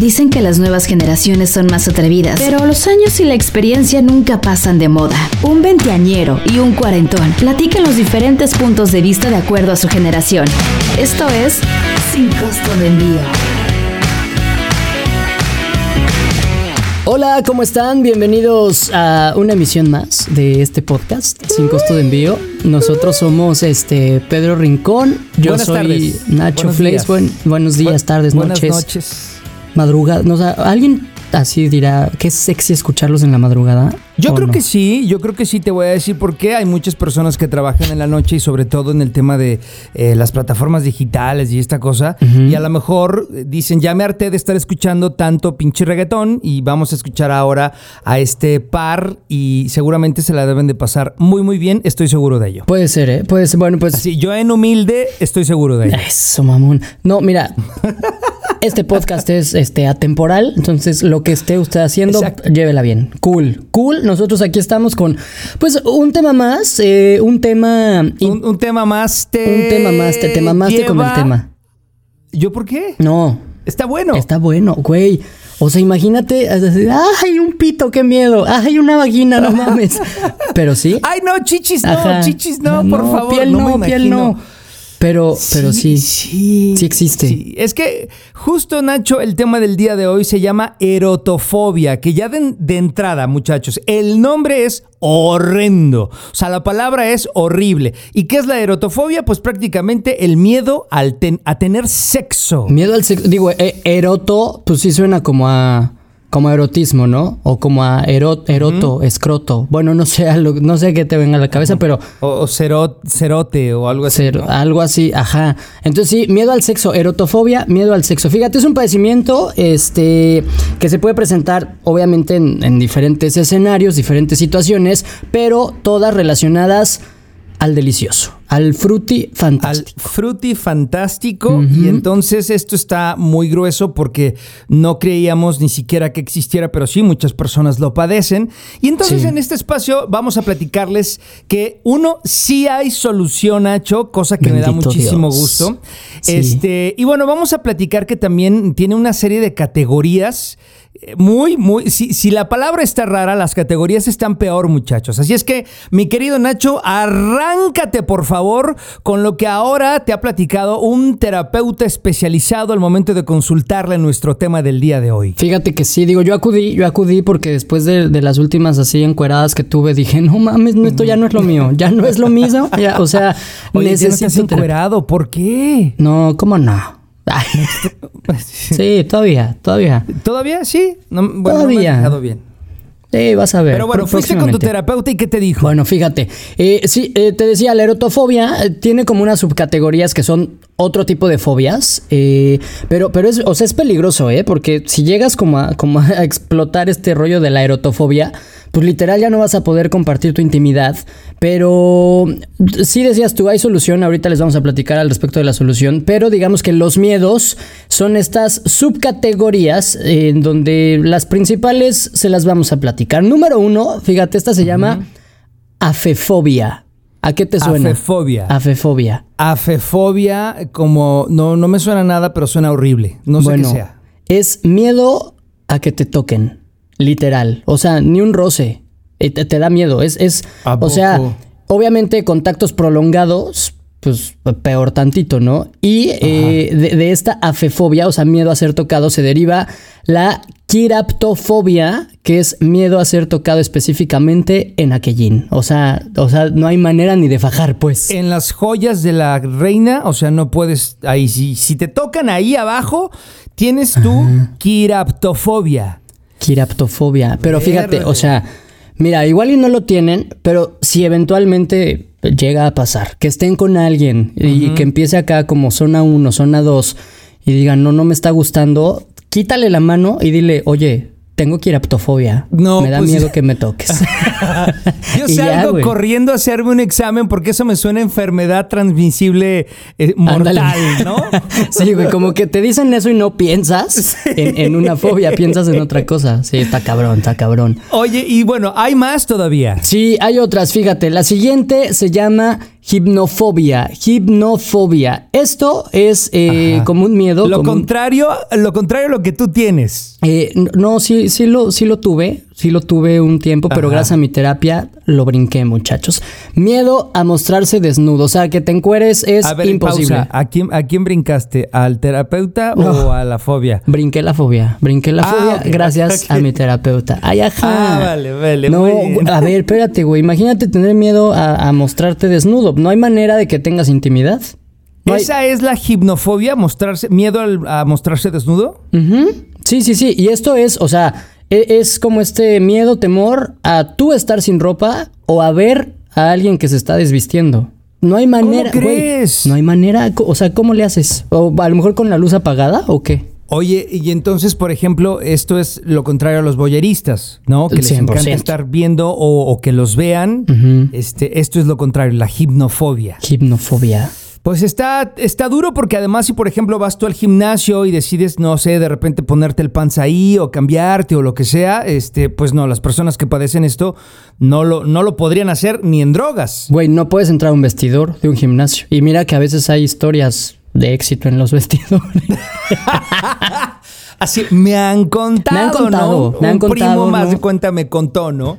Dicen que las nuevas generaciones son más atrevidas, pero los años y la experiencia nunca pasan de moda. Un veinteañero y un cuarentón platican los diferentes puntos de vista de acuerdo a su generación. Esto es Sin Costo de Envío. Hola, ¿cómo están? Bienvenidos a una emisión más de este podcast sin costo de envío. Nosotros somos este Pedro Rincón, yo Buenas soy tardes. Nacho Buenos Fleis. días. Buen- buenos días, Bu- tardes, buenas noches, noches. Madrugada. No, o sea, alguien así dirá que es sexy escucharlos en la madrugada. Yo ¿o creo no? que sí, yo creo que sí te voy a decir por qué hay muchas personas que trabajan en la noche y sobre todo en el tema de eh, las plataformas digitales y esta cosa. Y a lo mejor dicen, ya me harté de estar escuchando tanto pinche reggaetón y vamos a escuchar ahora a este par y seguramente se la deben de pasar muy muy bien, estoy seguro de ello. Puede ser, ¿eh? Puede ser. Bueno, pues Así, yo en humilde estoy seguro de ello. Eso, mamón. No, mira. Este podcast es este atemporal, entonces lo que esté usted haciendo, Exacto. llévela bien. Cool, cool. Nosotros aquí estamos con, pues, un tema más, eh, un tema, Un, un tema más te... un tema más, te, te mamaste con el lleva- tema. ¿Yo por qué? No, Está bueno. está bueno, güey. O sea, imagínate, ay, un pito, qué miedo. Ay, una vagina, no mames. Pero sí. Ay, no, chichis no, Ajá. chichis no, por favor. Piel no, me piel imagino. no. Pero, pero sí. Sí, Sí existe. sí. Es que justo, Nacho, el tema del día de hoy se llama erotofobia, que ya de, de entrada, muchachos, el nombre es horrendo. O sea, la palabra es horrible. ¿Y qué es la erotofobia? Pues prácticamente el miedo al ten- a tener sexo. Miedo al sexo. Digo, eh, eroto, pues sí suena como a. Como a erotismo, ¿no? O como a ero- eroto, escroto. Bueno, no sé, algo- no sé qué te venga a la cabeza, pero O, o cero- cerote o algo así. ¿no? algo así, ajá. Entonces sí, miedo al sexo, erotofobia, miedo al sexo. Fíjate, es un padecimiento este, que se puede presentar obviamente en, en diferentes escenarios, diferentes situaciones, pero todas relacionadas al delicioso, al fruity al fantástico. fruity fantástico y entonces esto está muy grueso porque no creíamos ni siquiera que existiera, pero sí muchas personas lo padecen. Y entonces Sí. en este espacio vamos a platicarles que uno sí hay solución, Nacho, cosa que me da muchísimo Dios. gusto. Sí. Este, y bueno, vamos a platicar que también tiene una serie de categorías eh, muy, muy. Si, si la palabra está rara, las categorías están peor, muchachos. Así es que, mi querido Nacho, arráncate, por favor, con lo que ahora te ha platicado un terapeuta especializado al momento de consultarle nuestro tema del día de hoy. Fíjate que sí, digo, yo acudí, yo acudí porque después de, de las últimas así encueradas que tuve, dije, no mames, no, esto ya no es lo mío, ya no es lo mismo, ya, o sea, Oye, ya no necesito... encuerado, ¿por qué? No, ¿cómo no? Sí, todavía, todavía. ¿Todavía? Sí. No, bueno, no me Todavía. dejado bien. Sí, vas a ver. Pero bueno, fuiste con tu terapeuta y ¿qué te dijo? Bueno, fíjate, eh, sí, eh, te decía, la erotofobia eh, tiene como unas subcategorías que son otro tipo de fobias, eh, pero, pero es, o sea, es peligroso, ¿eh? Porque si llegas como a, como a explotar este rollo de la erotofobia, pues literal ya no vas a poder compartir tu intimidad, pero sí decías tú, hay solución, ahorita les vamos a platicar al respecto de la solución, pero digamos que los miedos son estas subcategorías eh, en donde las principales se las vamos a platicar. Número uno, fíjate, esta se llama afefobia. ¿A qué te suena? Afefobia. Afefobia. Afefobia, como no, no me suena nada, pero suena horrible. No sé bueno, qué sea. es miedo a que te toquen, literal. O sea, ni un roce. Eh, Te, te da miedo. Es, es ¿A o sea, obviamente contactos prolongados, pues peor tantito, ¿no? Y eh, de, de esta afefobia, o sea, miedo a ser tocado, se deriva la quiraptofobia, que es miedo a ser tocado específicamente en aquellín. O sea, o sea, no hay manera ni de fajar, pues. En las joyas de la reina, o sea, no puedes. Ahí, si, si te tocan ahí abajo, tienes tu quiraptofobia. Quiraptofobia. Pero fíjate, o sea, mira, igual y no lo tienen, pero si eventualmente llega a pasar, que estén con alguien y que empiece acá como zona 1, zona 2 y digan, no, no me está gustando, quítale la mano y dile, oye, tengo quiraptofobia. No, me da pues- miedo que me toques. Yo ya, salgo corriendo a hacerme un examen porque eso me suena a enfermedad transmisible eh, mortal, Ándale. ¿no? sí, güey, como que te dicen eso y no piensas en, en una fobia, piensas en otra cosa. Sí, está cabrón, está cabrón. Oye, y bueno, hay más todavía. Sí, hay otras, fíjate. La siguiente se llama Hipnofobia, hipnofobia. Esto es eh, como un miedo. Lo un- contrario, lo contrario a lo que tú tienes. eh, no, sí, sí lo, sí lo tuve, sí lo tuve un tiempo, pero Ajá. gracias a mi terapia lo brinqué, muchachos. Miedo a mostrarse desnudo, o sea, que te encueres es a ver, imposible. pausa. ¿A quién, ¿A quién brincaste? ¿Al terapeuta No. o a la fobia? Brinqué la fobia, brinqué la Ah, fobia gracias a mi terapeuta. Ay, ajá. Ah, vale, vale, No, a ver, espérate, güey. Imagínate tener miedo a, a mostrarte desnudo. No hay manera de que tengas intimidad. No hay- ¿Esa es la gimnofobia? ¿Mostrarse, ¿Miedo al- a mostrarse desnudo? Sí, sí, sí. Y esto es, o sea, es como este miedo, temor a tú estar sin ropa o a ver a alguien que se está desvistiendo. No hay manera, güey. crees? No hay manera. O sea, ¿cómo le haces? ¿O a lo mejor con la luz apagada o qué? Oye, y entonces, por ejemplo, esto es lo contrario a los boyeristas, ¿no? Que les 100%. encanta estar viendo o, o que los vean. Este, esto es lo contrario, la gimnofobia. Hipnofobia. Pues está, está duro porque además si por ejemplo vas tú al gimnasio y decides, no sé, de repente ponerte el pants ahí o cambiarte o lo que sea, este, pues no, las personas que padecen esto no lo, no lo podrían hacer ni en drogas. Güey, no puedes entrar a un vestidor de un gimnasio. Y mira que a veces hay historias de éxito en los vestidores. Así me han contado, Me han contado, ¿no? me han Un primo más ¿no? de cuenta me contó, ¿no?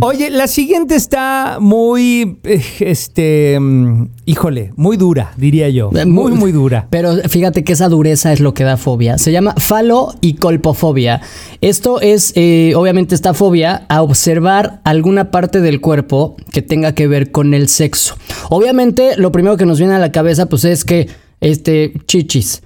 Oye, la siguiente está muy, eh, este, mm, híjole, muy dura, diría yo. Muy, muy dura. Pero fíjate que esa dureza es lo que da fobia. Se llama falo y colpofobia. Esto es, eh, obviamente, esta fobia a observar alguna parte del cuerpo que tenga que ver con el sexo. Obviamente, lo primero que nos viene a la cabeza, pues es que, este, chichis,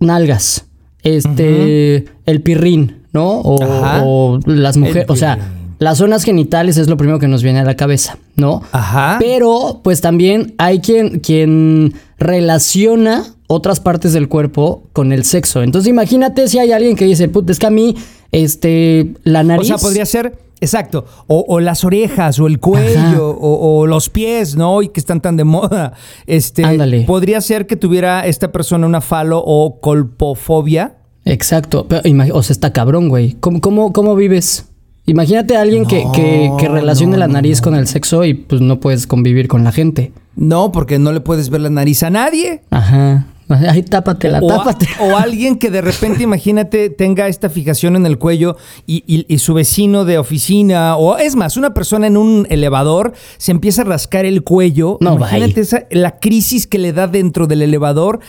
nalgas, este, el pirrín, ¿no? O, o las mujeres, o sea, las zonas genitales es lo primero que nos viene a la cabeza, ¿no? Ajá. Pero, pues también hay quien, quien relaciona otras partes del cuerpo con el sexo. Entonces, imagínate si hay alguien que dice, puta, es que a mí, este, la O nariz. sea, podría ser, exacto, o, o las orejas, o el cuello, o, o los pies, ¿no? Y que están tan de moda. Este, Ándale. podría ser que tuviera esta persona una falo o colpofobia. Exacto. Pero, o sea, está cabrón, güey. ¿Cómo, cómo, cómo vives? Imagínate a alguien que, que, que relacione no, la nariz con el sexo y pues no puedes convivir con la gente. No, porque no le puedes ver la nariz a nadie. Ajá. Ay, tápatela, O, a- tápatela. o alguien que de repente, imagínate, tenga esta fijación en el cuello y, y- y su vecino de oficina, o es más, una persona en un elevador se empieza a rascar el cuello. No, imagínate esa- la crisis que le da dentro del elevador.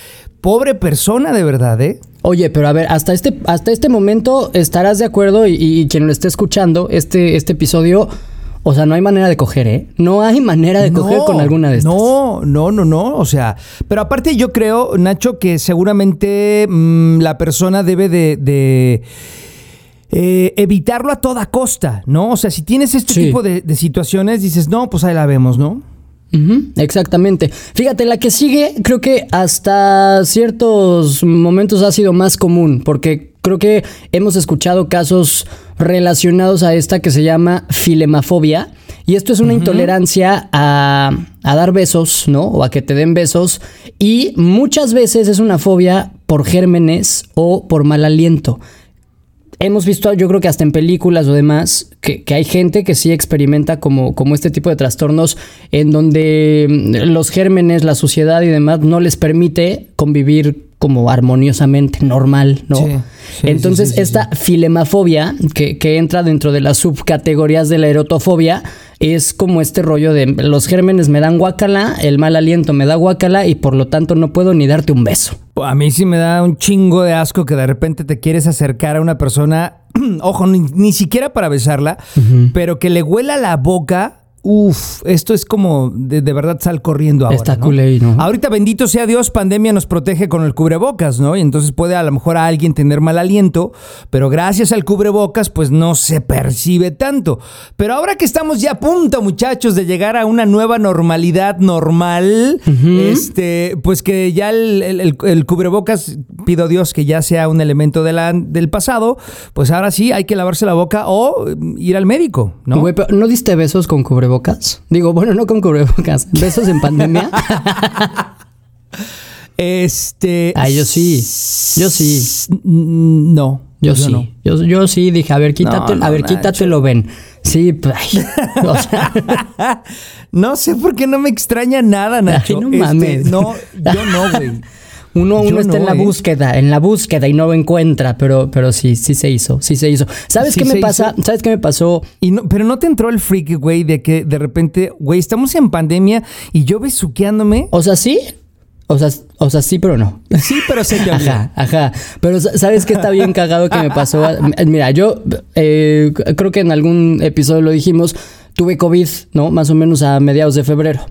Pobre persona, de verdad, ¿eh? Oye, pero a ver, hasta este, hasta este momento estarás de acuerdo y, y quien lo esté escuchando, este, este episodio, o sea, no hay manera de coger, ¿eh? No hay manera de coger con alguna de estas. No, no, no, no. O sea, pero aparte yo creo, Nacho, que seguramente mm, la persona debe de... de, eh, evitarlo a toda costa, ¿no? O sea, si tienes este Sí. tipo de, de situaciones, dices, no, pues ahí la vemos, ¿no? Ujú, exactamente. Fíjate, la que sigue creo que hasta ciertos momentos ha sido más común, porque creo que hemos escuchado casos relacionados a esta que se llama filemafobia. Y esto es una intolerancia a, a dar besos, ¿no? O a que te den besos. Y muchas veces es una fobia por gérmenes o por mal aliento. Hemos visto, yo creo que hasta en películas o demás, que, que hay gente que sí experimenta como, como este tipo de trastornos en donde mm, los gérmenes, la suciedad y demás no les permite convivir como armoniosamente, normal, ¿no? Sí, sí, sí, Entonces, sí, esta filemafobia, que, que entra dentro de las subcategorías de la erotofobia, es como este rollo de los gérmenes me dan guácala, el mal aliento me da guácala y por lo tanto no puedo ni darte un beso. A mí sí me da un chingo de asco que de repente te quieres acercar a una persona, ojo, ni, ni siquiera para besarla, pero que le huela la boca. Uf, esto es como de, de verdad sal corriendo ahora. Está ¿no? culé, ¿no? Ahorita, bendito sea Dios, pandemia nos protege con el cubrebocas, ¿no? Y entonces puede a lo mejor a alguien tener mal aliento, pero gracias al cubrebocas, pues no se percibe tanto. Pero ahora que estamos ya a punto, muchachos, de llegar a una nueva normalidad normal, este, pues que ya el, el- el- el cubrebocas, pido a Dios que ya sea un elemento de la- del pasado, pues ahora sí hay que lavarse la boca o eh, ir al médico, ¿no? Güey, pero ¿no diste besos con cubrebocas? Digo, bueno, no con cubrebocas. ¿Besos en pandemia? Este. Ah, yo sí. Yo sí. No. Yo, sí. no. Yo, yo sí dije, a ver, quítate, No, no, a ver, quítatelo, ven. Sí, pues, ay, o sea, No sé por qué no me extraña nada, Nacho. no Este, mames. no, yo no, güey. Uno, uno está en la ¿eh? búsqueda, en la búsqueda y no lo encuentra, pero, pero sí, sí se hizo, sí se hizo. ¿Sabes Sí qué me pasa? hizo. ¿Sabes qué me pasó? Y no, pero no te entró el freak, güey, de que de repente, güey, estamos en pandemia y yo besuqueándome. O sea, sí, o sea, o sea, sí, pero no. Sí, pero te olvidó. Ajá, ajá. Pero sa- ¿sabes qué está bien cagado que me pasó? Mira, yo eh, creo que en algún episodio lo dijimos, tuve COVID, ¿no? Más o menos a mediados de febrero.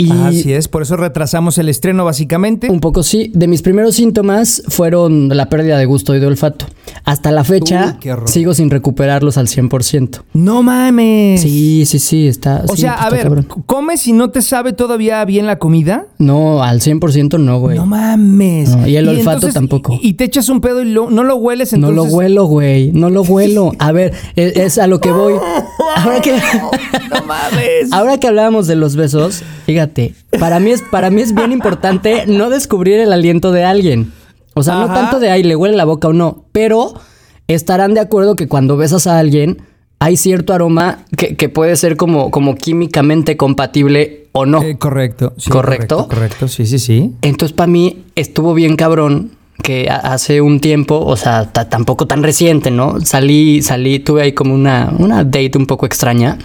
Y Así es, por eso retrasamos el estreno básicamente. un poco sí. De mis primeros síntomas fueron la pérdida de gusto y de olfato. Hasta la fecha Uy, sigo sin recuperarlos al 100%. No mames. Sí, sí, sí, está. O sí, sea, está a ver, cabrón. ¿comes y no te sabe todavía bien la comida? No, al 100% no, güey. No mames. No, y el olfato tampoco. Y, y te echas un pedo y lo- no lo hueles, No entonces. lo huelo, güey. No lo huelo. A ver, es, es a lo que voy. Ahora que, No mames. ahora que hablábamos de los besos, fíjate, para mí es, para mí es bien importante no descubrir el aliento de alguien. O sea, no tanto de ahí le huele la boca o no, pero estarán de acuerdo que cuando besas a alguien hay cierto aroma que, que puede ser como, como químicamente compatible o no. Eh, correcto. sí, ¿Correcto? correcto. Correcto, sí, sí, sí. Entonces, para mí estuvo bien cabrón que hace un tiempo, o sea, ta- tampoco tan reciente, ¿no? Salí, salí, tuve ahí como una, una date un poco extraña.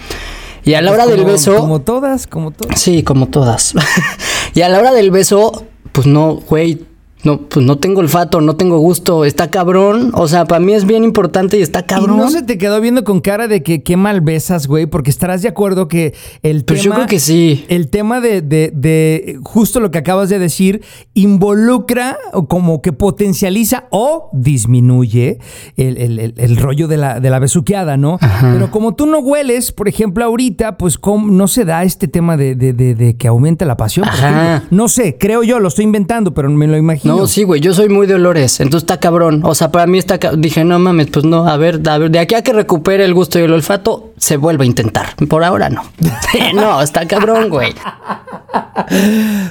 Y a la hora del beso. Como todas, como todas. Sí, como todas. y a la hora del beso, pues no, güey. No, pues no tengo olfato, no tengo gusto, está cabrón. O sea, para mí es bien importante y está cabrón. Y no se te quedó viendo con cara de que qué mal besas, güey, porque estarás de acuerdo que el Pues yo tema. creo que sí. El tema de, de- de justo lo que acabas de decir involucra o como que potencializa o disminuye el, el- el- el rollo de la, de la besuqueada, ¿no? Pero como tú no hueles, por ejemplo, ahorita, pues ¿cómo no se da este tema de, de- que aumenta la pasión. Ajá. No sé, creo yo, lo estoy inventando, pero me lo imagino. No, sí, güey, yo soy muy de olores, entonces está cabrón. O sea, para mí está dije, no mames, pues no, a ver, a ver, de aquí a que recupere el gusto y el olfato, se vuelve a intentar. Por ahora no. no, está cabrón, güey.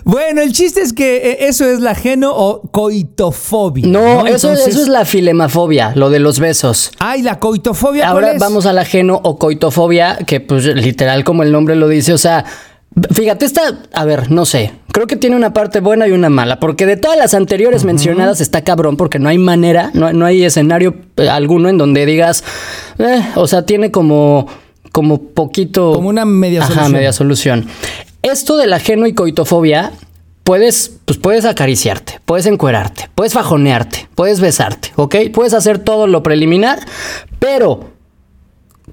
Bueno, el chiste es que eh, eso es la geno o coitofobia. No, eso, Entonces- eso es la filemafobia, lo de los besos. Ay, la coitofobia. Ahora ¿cuál es? vamos a la geno o coitofobia, que pues literal como el nombre lo dice, o sea, fíjate, esta, a ver, no sé, creo que tiene una parte buena y una mala, porque de todas las anteriores mencionadas está cabrón, porque no hay manera, no, no hay escenario eh, alguno en donde digas, eh, o sea, tiene como, como poquito... Como una media Ajá, solución. media solución. Esto de la geno y coitofobia, puedes, pues puedes acariciarte, puedes encuerarte, puedes fajonearte, puedes besarte, ¿ok? Puedes hacer todo lo preliminar, pero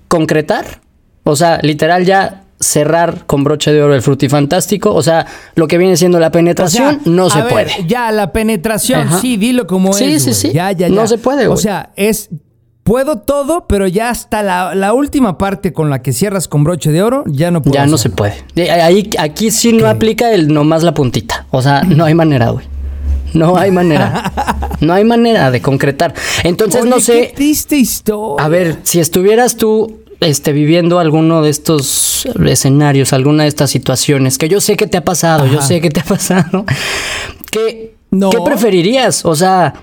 concretar, o sea, literal ya cerrar con broche de oro el frutifantástico, o sea, lo que viene siendo la O sea, penetración, no se a ver, puede. Ya, la penetración, Ajá. sí, dilo como Sí, es. sí, güey. sí. Ya, ya, ya. No se puede, O güey. sea, es. Puedo todo, pero ya hasta la, la última parte con la que cierras con broche de oro, ya no puedo. Ya no se puede. Ahí, aquí sí no aplica el nomás la puntita. O sea, no hay manera, güey. No hay manera. No hay manera de concretar. Entonces, Oye, no Qué sé. triste historia. A ver, si estuvieras tú este, viviendo alguno de estos escenarios, alguna de estas situaciones, que yo sé que te ha pasado, yo sé que te ha pasado, ¿qué, No. ¿qué preferirías? O sea,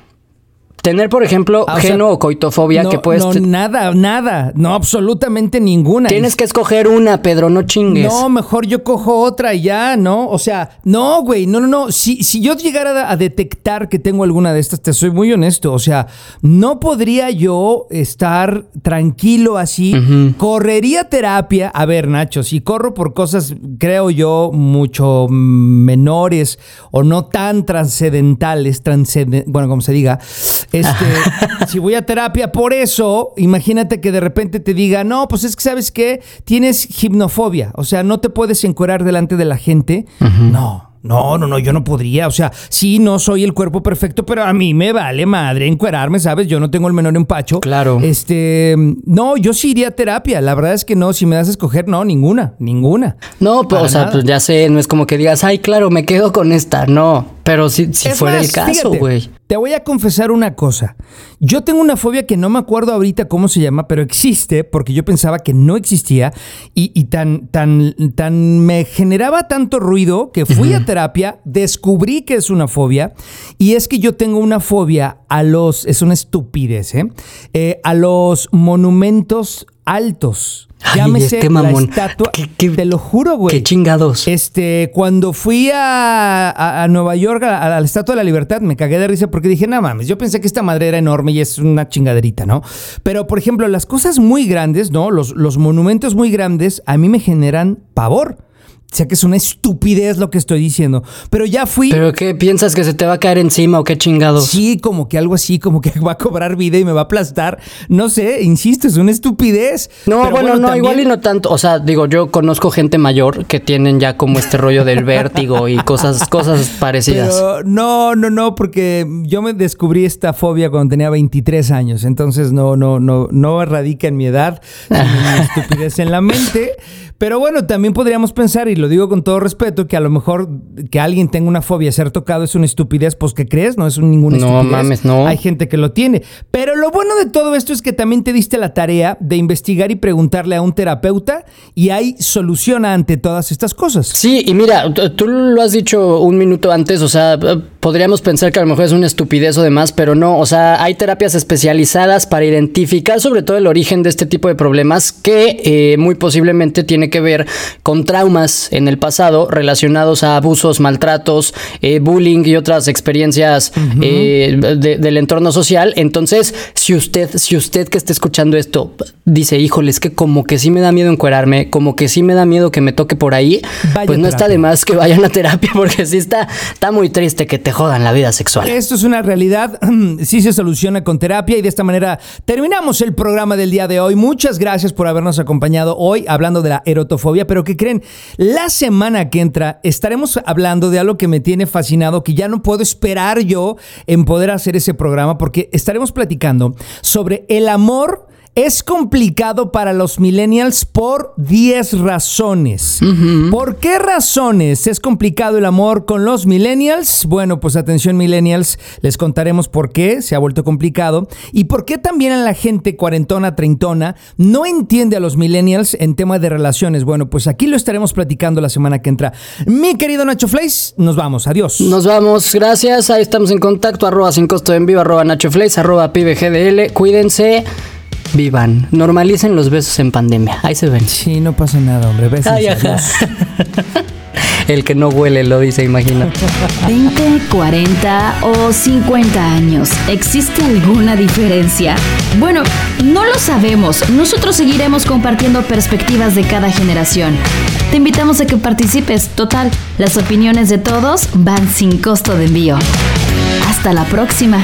tener, por ejemplo, Ah, o sea, geno o coitofobia, no, que puedes... no, nada, nada. No, absolutamente ninguna. tienes que escoger una, Pedro, no chingues. No, mejor yo cojo otra y ya, ¿no? O sea, no, güey, no, no, no. Si, si yo llegara a detectar que tengo alguna de estas, te soy muy honesto. O sea, no podría yo estar tranquilo así. Correría terapia. A ver, Nacho, si corro por cosas, creo yo, mucho menores o no tan trascendentales, transcenden- bueno, como se diga, este, si voy a terapia por eso, imagínate que de repente te diga, no, pues es que sabes qué, tienes gimnofobia, o sea, no te puedes encuerar delante de la gente. No. No, no, no, yo no podría. O sea, sí, no soy el cuerpo perfecto, pero a mí me vale madre encuerarme, ¿sabes? Yo no tengo el menor empacho. Claro. Este, no, yo sí iría a terapia. La verdad es que no, si me das a escoger, no, ninguna, ninguna. No, pues, o sea, nada. pues ya sé, no es como que digas, ay, claro, me quedo con esta. No, pero si, si fuera más, el caso, güey. Te voy a confesar una cosa. Yo tengo una fobia que no me acuerdo ahorita cómo se llama, pero existe porque yo pensaba que no existía y, y tan, tan, tan me generaba tanto ruido que fui a terapia, descubrí que es una fobia y es que yo tengo una fobia a los, es una estupidez, ¿eh? Eh, a los monumentos altos. Ay, Llámese este la mamón. estatua. ¿Qué- qué- te lo juro, güey. Qué chingados. Este, cuando fui a, a- a Nueva York, a, a la Estatua de la Libertad, me cagué de risa porque dije, no mames, yo pensé que esta madre era enorme y es una chingaderita, ¿no? Pero, por ejemplo, las cosas muy grandes, ¿no? Los, los monumentos muy grandes, a mí me generan pavor. O sea que es una estupidez lo que estoy diciendo. Pero ya fui. ¿Pero qué piensas que se te va a caer encima o qué chingados? Sí, como que algo así, como que va a cobrar vida y me va a aplastar. No sé, insisto, es una estupidez. No, bueno, no, también- igual y no tanto. O sea, digo, yo conozco gente mayor que tienen ya como este rollo del vértigo y cosas, cosas parecidas. Pero no, no, no, porque yo me descubrí esta fobia cuando tenía 23 años, entonces no, no, no, no radica en mi edad, sino en mi estupidez en la mente. Pero bueno, también podríamos pensar, y lo digo con todo respeto, que a lo mejor que alguien tenga una fobia, ser tocado es una estupidez, pues ¿qué crees? No es un- ninguna No estupidez. mames, no. Hay gente que lo tiene. Pero lo bueno de todo esto es que también te diste la tarea de investigar y preguntarle a un terapeuta y hay solución ante todas estas cosas. Sí, y mira, tú lo has dicho un minuto antes, o sea, podríamos pensar que a lo mejor es una estupidez o demás, pero no, o sea, hay terapias especializadas para identificar sobre todo el origen de este tipo de problemas que eh, muy posiblemente tiene que ver con traumas en el pasado relacionados a abusos, maltratos, eh, bullying y otras experiencias eh, de- del entorno social. Entonces, si usted, si usted que esté escuchando esto dice, híjole, es que como que sí me da miedo encuerarme, como que sí me da miedo que me toque por ahí, Vaya pues no está de más que vayan a terapia porque sí está, está muy triste que te jodan la vida sexual. Esto es una realidad, sí se soluciona con terapia y de esta manera terminamos el programa del día de hoy. Muchas gracias por habernos acompañado hoy hablando de la pero que creen, la semana que entra estaremos hablando de algo que me tiene fascinado, que ya no puedo esperar yo en poder hacer ese programa porque estaremos platicando sobre el amor. Es complicado para los millennials por 10 razones. ¿Por qué razones es complicado el amor con los millennials? Bueno, pues atención millennials, les contaremos por qué se ha vuelto complicado y por qué también a la gente cuarentona, treintona no entiende a los millennials en tema de relaciones. Bueno, pues aquí lo estaremos platicando la semana que entra. Mi querido Nacho Fleiss, nos vamos. Adiós. Nos vamos, gracias. Ahí estamos en contacto. Arroba sin costo en vivo, arroba Nacho Flex, arroba pibegdl. Cuídense, vivan. Normalicen los besos en pandemia. Ahí se ven. Sí, no pasa nada, hombre. Bésense. Ay, ajá. El que no huele lo dice, imagina. 20, 40 o 50 años. ¿Existe alguna diferencia? Bueno, no lo sabemos. Nosotros seguiremos compartiendo perspectivas de cada generación. Te invitamos a que participes. Total, las opiniones de todos van sin costo de envío. Hasta la próxima.